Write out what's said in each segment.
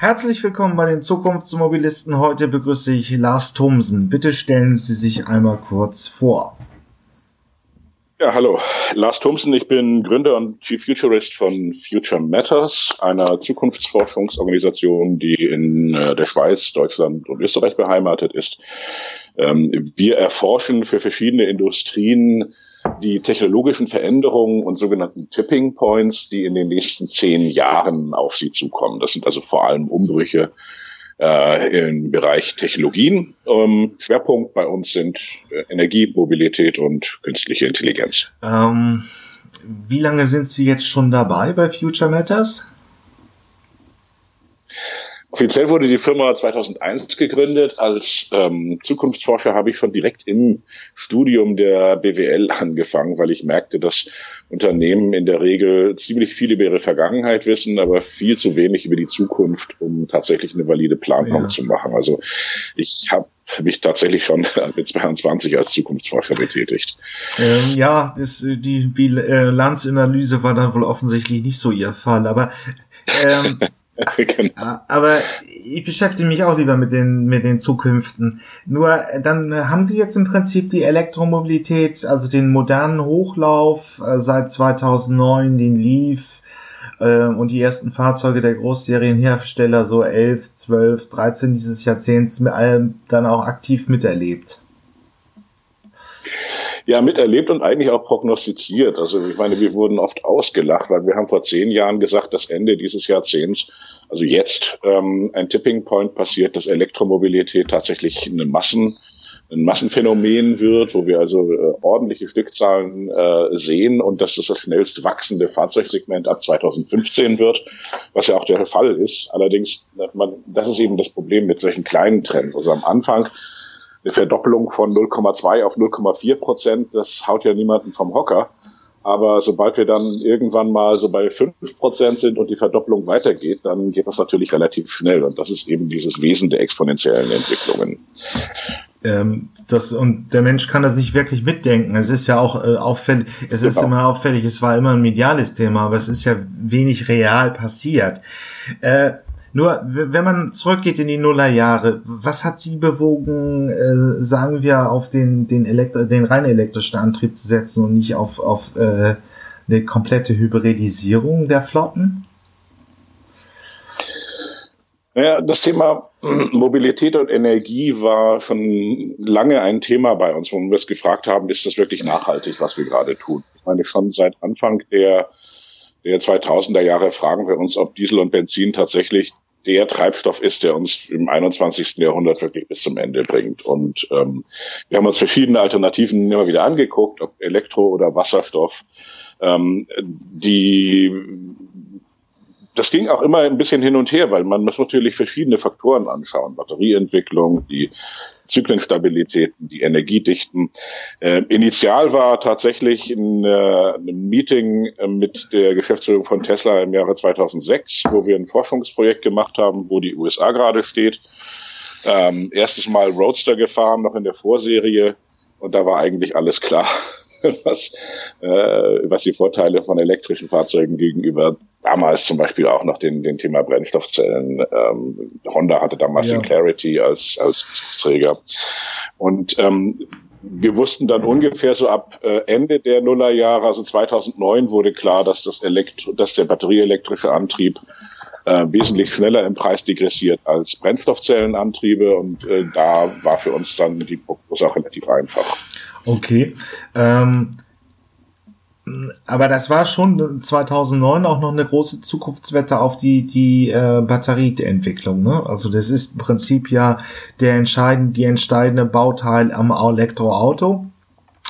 Herzlich willkommen bei den Zukunftsmobilisten. Heute begrüße ich Lars Thomsen. Bitte stellen Sie sich einmal kurz vor. Ja, hallo. Lars Thomsen, ich bin Gründer und Chief Futurist von Future Matters, einer Zukunftsforschungsorganisation, die in äh, der Schweiz, Deutschland und Österreich beheimatet ist. Ähm, wir erforschen für verschiedene Industrien die technologischen Veränderungen und sogenannten Tipping Points, die in den nächsten zehn Jahren auf sie zukommen. Das sind also vor allem Umbrüche äh, im Bereich Technologien. Ähm, Schwerpunkt bei uns sind äh, Energie, Mobilität und künstliche Intelligenz. Ähm, wie lange sind Sie jetzt schon dabei bei Future Matters? Offiziell wurde die Firma 2001 gegründet. Als ähm, Zukunftsforscher habe ich schon direkt im Studium der BWL angefangen, weil ich merkte, dass Unternehmen in der Regel ziemlich viel über ihre Vergangenheit wissen, aber viel zu wenig über die Zukunft, um tatsächlich eine valide Planung ja. zu machen. Also ich habe mich tatsächlich schon mit 22 als Zukunftsforscher betätigt. Ähm, ja, das, die Bilanzanalyse war dann wohl offensichtlich nicht so Ihr Fall, aber ähm, genau. Aber ich beschäftige mich auch lieber mit den, mit den Zukünften. Nur äh, dann haben Sie jetzt im Prinzip die Elektromobilität, also den modernen Hochlauf äh, seit 2009, den Leaf äh, und die ersten Fahrzeuge der Großserienhersteller, so 11, 12, 13 dieses Jahrzehnts, mit allem dann auch aktiv miterlebt ja miterlebt und eigentlich auch prognostiziert. Also ich meine, wir wurden oft ausgelacht, weil wir haben vor zehn Jahren gesagt, dass Ende dieses Jahrzehnts, also jetzt, ähm, ein Tipping Point passiert, dass Elektromobilität tatsächlich eine Massen ein Massenphänomen wird, wo wir also äh, ordentliche Stückzahlen äh, sehen und dass das das schnellst wachsende Fahrzeugsegment ab 2015 wird, was ja auch der Fall ist. Allerdings, man, das ist eben das Problem mit solchen kleinen Trends. Also am Anfang eine Verdoppelung von 0,2 auf 0,4 Prozent, das haut ja niemanden vom Hocker. Aber sobald wir dann irgendwann mal so bei 5 Prozent sind und die Verdopplung weitergeht, dann geht das natürlich relativ schnell. Und das ist eben dieses Wesen der exponentiellen Entwicklungen. Ähm, das, und der Mensch kann das nicht wirklich mitdenken. Es ist ja auch äh, auffällig, es genau. ist immer auffällig, es war immer ein mediales Thema, aber es ist ja wenig real passiert. Äh, nur, wenn man zurückgeht in die Nullerjahre, was hat Sie bewogen, äh, sagen wir, auf den, den, Elektro den rein elektrischen Antrieb zu setzen und nicht auf, auf äh, eine komplette Hybridisierung der Flotten? Ja, das Thema Mobilität und Energie war schon lange ein Thema bei uns, wo wir uns gefragt haben, ist das wirklich nachhaltig, was wir gerade tun? Ich meine, schon seit Anfang der der 2000er Jahre fragen wir uns, ob Diesel und Benzin tatsächlich der Treibstoff ist, der uns im 21. Jahrhundert wirklich bis zum Ende bringt. Und ähm, wir haben uns verschiedene Alternativen immer wieder angeguckt, ob Elektro oder Wasserstoff. Ähm, die das ging auch immer ein bisschen hin und her, weil man muss natürlich verschiedene Faktoren anschauen. Batterieentwicklung, die Zyklenstabilitäten, die Energiedichten. Äh, initial war tatsächlich ein, äh, Meeting äh, mit der Geschäftsführung von Tesla im Jahre 2006, wo wir ein Forschungsprojekt gemacht haben, wo die USA gerade steht. Ähm, erstes Mal Roadster gefahren, noch in der Vorserie. Und da war eigentlich alles klar. was, äh, was die Vorteile von elektrischen Fahrzeugen gegenüber damals zum Beispiel auch noch den, den Thema Brennstoffzellen. Ähm, Honda hatte damals ja. den Clarity als, als Träger. Und ähm, wir wussten dann ungefähr so ab äh, Ende der Nullerjahre, also 2009, wurde klar, dass das Elektro, dass der batterieelektrische Antrieb äh, wesentlich schneller im Preis degressiert als Brennstoffzellenantriebe und äh, da war für uns dann die Prognose auch relativ einfach. Okay. Ähm, aber das war schon 2009 auch noch eine große Zukunftswette auf die die äh, Batterieentwicklung. Ne? Also das ist im Prinzip ja der entscheidende die entscheidende Bauteil am Elektroauto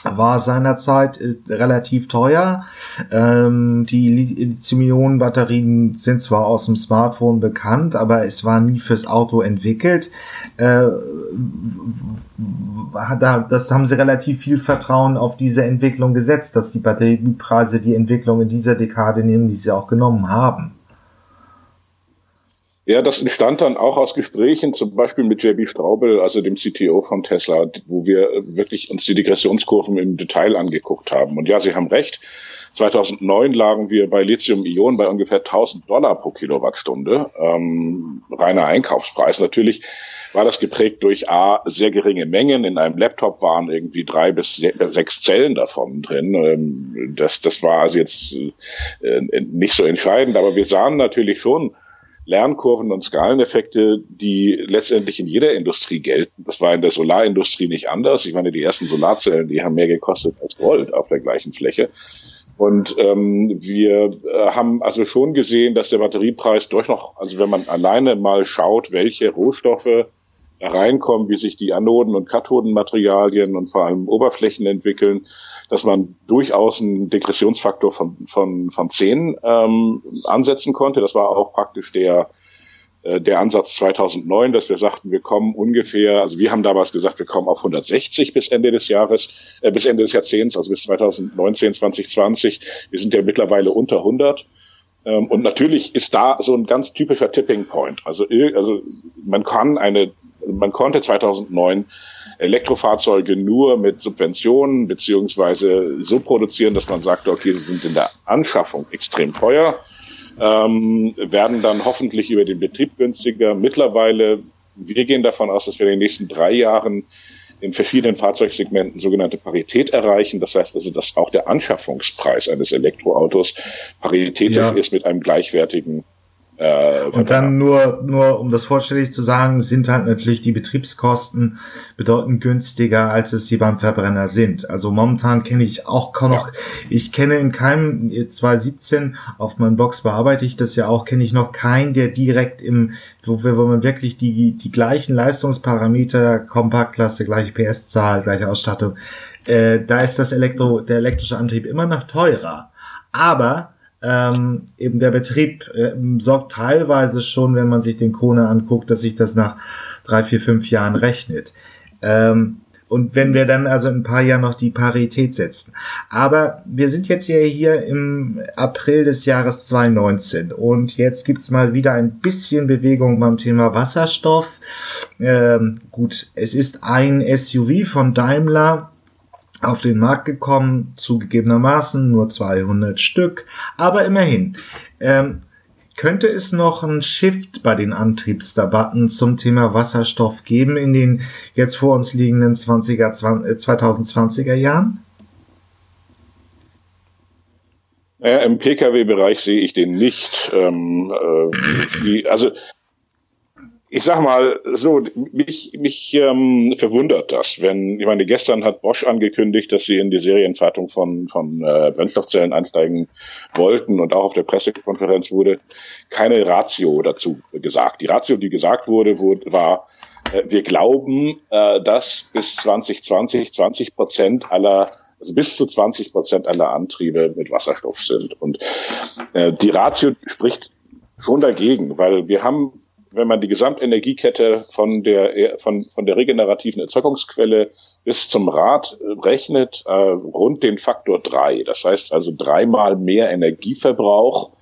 war seinerzeit äh, relativ teuer. Ähm, die Lithium-Ionen-Batterien sind zwar aus dem Smartphone bekannt, aber es war nie fürs Auto entwickelt. Äh, da, das haben sie relativ viel Vertrauen auf diese Entwicklung gesetzt, dass die Batteriepreise die Entwicklung in dieser Dekade nehmen, die sie auch genommen haben. Ja, das entstand dann auch aus Gesprächen, zum Beispiel mit JB Straubel, also dem CTO von Tesla, wo wir wirklich uns die Degressionskurven im Detail angeguckt haben. Und ja, Sie haben recht. 2009 lagen wir bei Lithium-Ionen bei ungefähr 1000 Dollar pro Kilowattstunde, ähm, reiner Einkaufspreis. Natürlich war das geprägt durch A, sehr geringe Mengen. In einem Laptop waren irgendwie drei bis sechs Zellen davon drin. Ähm, das, das war also jetzt äh, nicht so entscheidend, aber wir sahen natürlich schon, Lernkurven und Skaleneffekte, die letztendlich in jeder Industrie gelten. Das war in der Solarindustrie nicht anders. Ich meine, die ersten Solarzellen, die haben mehr gekostet als Gold auf der gleichen Fläche. Und ähm, wir äh, haben also schon gesehen, dass der Batteriepreis durch noch, also wenn man alleine mal schaut, welche Rohstoffe reinkommen, wie sich die Anoden- und Kathodenmaterialien und vor allem Oberflächen entwickeln, dass man durchaus einen Degressionsfaktor von, von, von 10 ähm, ansetzen konnte. Das war auch praktisch der äh, der Ansatz 2009, dass wir sagten, wir kommen ungefähr, also wir haben damals gesagt, wir kommen auf 160 bis Ende des Jahres, äh, bis Ende des Jahrzehnts, also bis 2019, 2020. Wir sind ja mittlerweile unter 100. Ähm, und natürlich ist da so ein ganz typischer Tipping Point. Also, also man kann eine, man konnte 2009 Elektrofahrzeuge nur mit Subventionen beziehungsweise so produzieren, dass man sagt, okay, sie sind in der Anschaffung extrem teuer ähm, werden dann hoffentlich über den Betrieb günstiger. Mittlerweile, wir gehen davon aus, dass wir in den nächsten drei Jahren in verschiedenen Fahrzeugsegmenten sogenannte Parität erreichen. Das heißt also, dass auch der Anschaffungspreis eines Elektroautos paritätisch ja. ist mit einem gleichwertigen äh, und dann nur, nur um das vollständig zu sagen, sind halt natürlich die Betriebskosten bedeutend günstiger, als es sie beim Verbrenner sind. Also momentan kenne ich auch kaum noch, ich kenne in keinem 2017, auf meinem Box bearbeite ich das ja auch, kenne ich noch keinen, der direkt im, wo, wo man wirklich die, die gleichen Leistungsparameter, Kompaktklasse, gleiche PS-Zahl, gleiche Ausstattung, äh, da ist das Elektro, der elektrische Antrieb immer noch teurer. Aber ähm, eben der Betrieb äh, sorgt teilweise schon, wenn man sich den Kone anguckt, dass sich das nach drei, vier, fünf Jahren rechnet. Ähm, und wenn wir dann also in ein paar Jahren noch die Parität setzen. Aber wir sind jetzt ja hier im April des Jahres 2019 und jetzt gibt's mal wieder ein bisschen Bewegung beim Thema Wasserstoff. Ähm, gut, es ist ein SUV von Daimler, auf den Markt gekommen, zugegebenermaßen nur 200 Stück, aber immerhin. Ähm, könnte es noch einen Shift bei den Antriebsdebatten zum Thema Wasserstoff geben in den jetzt vor uns liegenden 20er, 2020er Jahren? Ja, Im Pkw-Bereich sehe ich den nicht. Ähm, äh, die, also ich sag mal so, mich, mich ähm, verwundert das, wenn, ich meine, gestern hat Bosch angekündigt, dass sie in die Serienfertigung von, von äh, Brennstoffzellen einsteigen wollten und auch auf der Pressekonferenz wurde keine Ratio dazu gesagt. Die Ratio, die gesagt wurde, wurde war, äh, wir glauben, äh, dass bis 2020 20 Prozent aller also bis zu 20 Prozent aller Antriebe mit Wasserstoff sind. Und äh, die Ratio spricht schon dagegen, weil wir haben wenn man die Gesamtenergiekette von der, von, von der regenerativen Erzeugungsquelle bis zum Rad rechnet, äh, rund den Faktor drei. Das heißt also dreimal mehr Energieverbrauch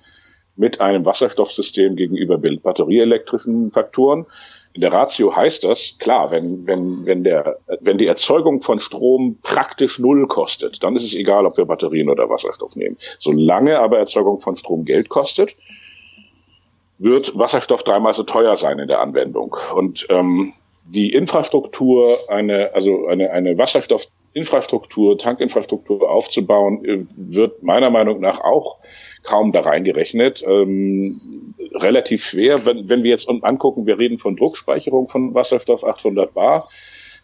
mit einem Wasserstoffsystem gegenüber batterieelektrischen Faktoren. In der Ratio heißt das, klar, wenn, wenn, wenn, der, wenn die Erzeugung von Strom praktisch null kostet, dann ist es egal, ob wir Batterien oder Wasserstoff nehmen. Solange aber Erzeugung von Strom Geld kostet, wird Wasserstoff dreimal so teuer sein in der Anwendung. Und ähm, die Infrastruktur, eine, also eine, eine Wasserstoffinfrastruktur, Tankinfrastruktur aufzubauen, äh, wird meiner Meinung nach auch kaum da reingerechnet. Ähm, relativ schwer, wenn, wenn wir jetzt angucken, wir reden von Druckspeicherung von Wasserstoff 800 Bar.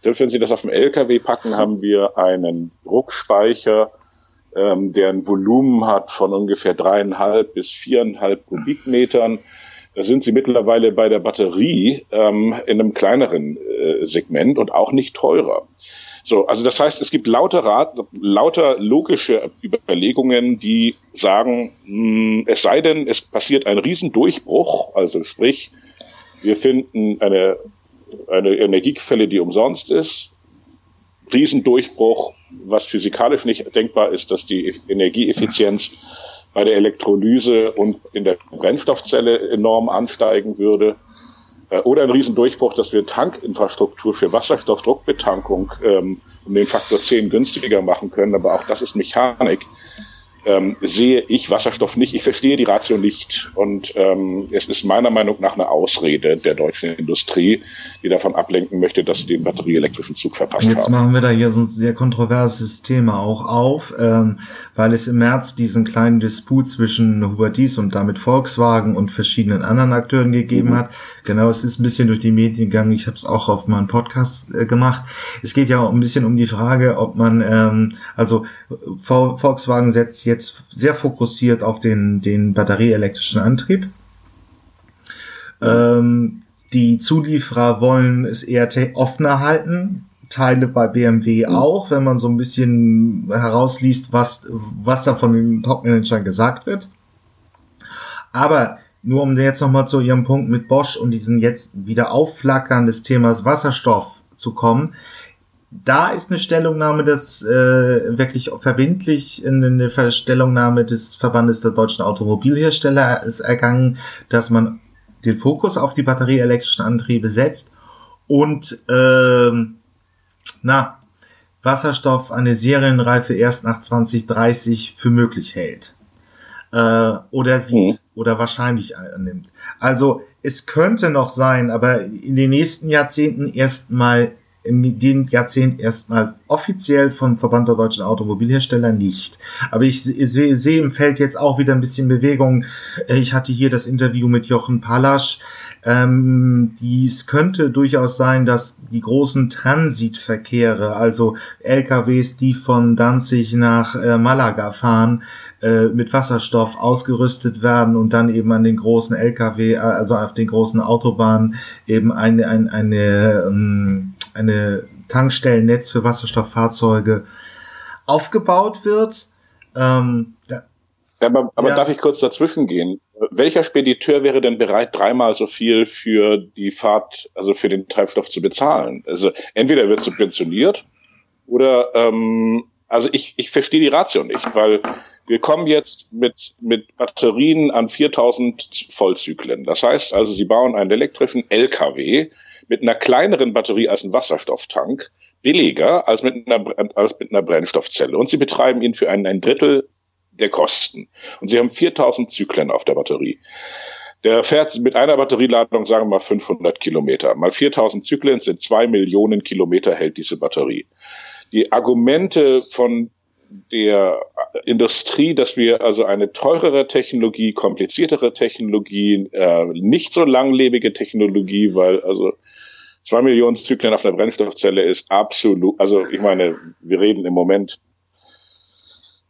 Selbst wenn Sie das auf dem LKW packen, haben wir einen Druckspeicher, ähm, der ein Volumen hat von ungefähr dreieinhalb bis viereinhalb Kubikmetern. Da sind sie mittlerweile bei der Batterie ähm, in einem kleineren äh, Segment und auch nicht teurer. So, also das heißt, es gibt lauter, Rat, lauter logische Überlegungen, die sagen, mh, hm, es sei denn, es passiert ein Riesendurchbruch, also sprich, wir finden eine, eine Energiequelle, die umsonst ist, Riesendurchbruch, was physikalisch nicht denkbar ist, dass die Energieeffizienz bei der Elektrolyse und in der Brennstoffzelle enorm ansteigen würde. Äh, oder ein Riesendurchbruch, dass wir Tankinfrastruktur für Wasserstoffdruckbetankung ähm, um den Faktor 10 günstiger machen können. Aber auch das ist Mechanik ähm, sehe ich Wasserstoff nicht. Ich verstehe die Ratio nicht. Und ähm, es ist meiner Meinung nach eine Ausrede der deutschen Industrie, die davon ablenken möchte, dass sie den batterieelektrischen Zug verpasst Jetzt haben. machen wir da hier so ein sehr kontroverses Thema auch auf, ähm, weil es im März diesen kleinen Disput zwischen Hubert Dies und damit Volkswagen und verschiedenen anderen Akteuren gegeben mhm. hat. Genau, es ist ein bisschen durch die Medien gegangen. Ich habe es auch auf meinem Podcast äh, gemacht. Es geht ja ein bisschen um die Frage, ob man, ähm, also Volkswagen setzt jetzt jetzt sehr fokussiert auf den, den batterieelektrischen Antrieb. Ähm, die Zulieferer wollen es eher offener halten. Teile bei BMW mhm. auch, wenn man so ein bisschen herausliest, was, was da von den Top-Managern gesagt wird. Aber nur um jetzt nochmal zu Ihrem Punkt mit Bosch und diesen jetzt wieder Aufflackern des Themas Wasserstoff zu kommen da ist eine Stellungnahme des äh, wirklich verbindlich eine Stellungnahme des Verbandes der deutschen Automobilhersteller ist ergangen, dass man den Fokus auf die batterieelektrischen Antriebe setzt und ähm, na Wasserstoff eine Serienreife erst nach 2030 für möglich hält äh, oder sieht mhm. oder wahrscheinlich annimmt. Also es könnte noch sein, aber in den nächsten Jahrzehnten erstmal in dem Jahrzehnt erstmal offiziell vom Verband der deutschen Automobilhersteller nicht. Aber ich sehe seh im Feld jetzt auch wieder ein bisschen Bewegung. Äh, ich hatte hier das Interview mit Jochen Pallasch. Ähm, dies könnte durchaus sein, dass die großen Transitverkehre, also LKWs, die von Danzig nach äh, Malaga fahren, äh, mit Wasserstoff ausgerüstet werden und dann eben an den großen LKW, äh, also auf den großen Autobahnen eben eine, eine, eine ähm, eine Tankstellennetz für Wasserstofffahrzeuge aufgebaut wird. Ähm, da, aber, aber ja. darf ich kurz dazwischen gehen? Welcher Spediteur wäre denn bereit, dreimal so viel für die Fahrt, also für den Treibstoff zu bezahlen? Also entweder wird subventioniert oder ähm, also ich, ich verstehe die Ratio nicht, weil wir kommen jetzt mit, mit Batterien an 4000 Vollzyklen. Das heißt also, Sie bauen einen elektrischen LKW, mit einer kleineren Batterie als ein Wasserstofftank billiger als mit einer, als mit einer Brennstoffzelle. Und sie betreiben ihn für ein, ein Drittel der Kosten. Und sie haben 4000 Zyklen auf der Batterie. Der fährt mit einer Batterieladung, sagen wir mal 500 Kilometer. Mal 4000 Zyklen sind zwei Millionen Kilometer hält diese Batterie. Die Argumente von der Industrie, dass wir also eine teurere Technologie, kompliziertere Technologie, äh, nicht so langlebige Technologie, weil also zwei Millionen Zyklen auf einer Brennstoffzelle ist absolut, also ich meine, wir reden im Moment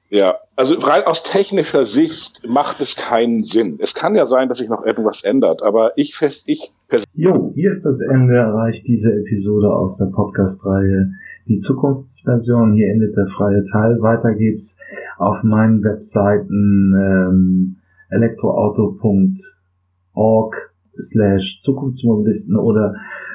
ja, also rein aus technischer Sicht macht es keinen Sinn. Es kann ja sein, dass sich noch irgendwas ändert, aber ich fest, ich Jo, hier ist das Ende erreicht diese Episode aus der Podcast-Reihe Die Zukunftsversion. Hier endet der freie Teil. Weiter geht's auf meinen Webseiten ähm, elektroauto.org slash Zukunftsmobilisten oder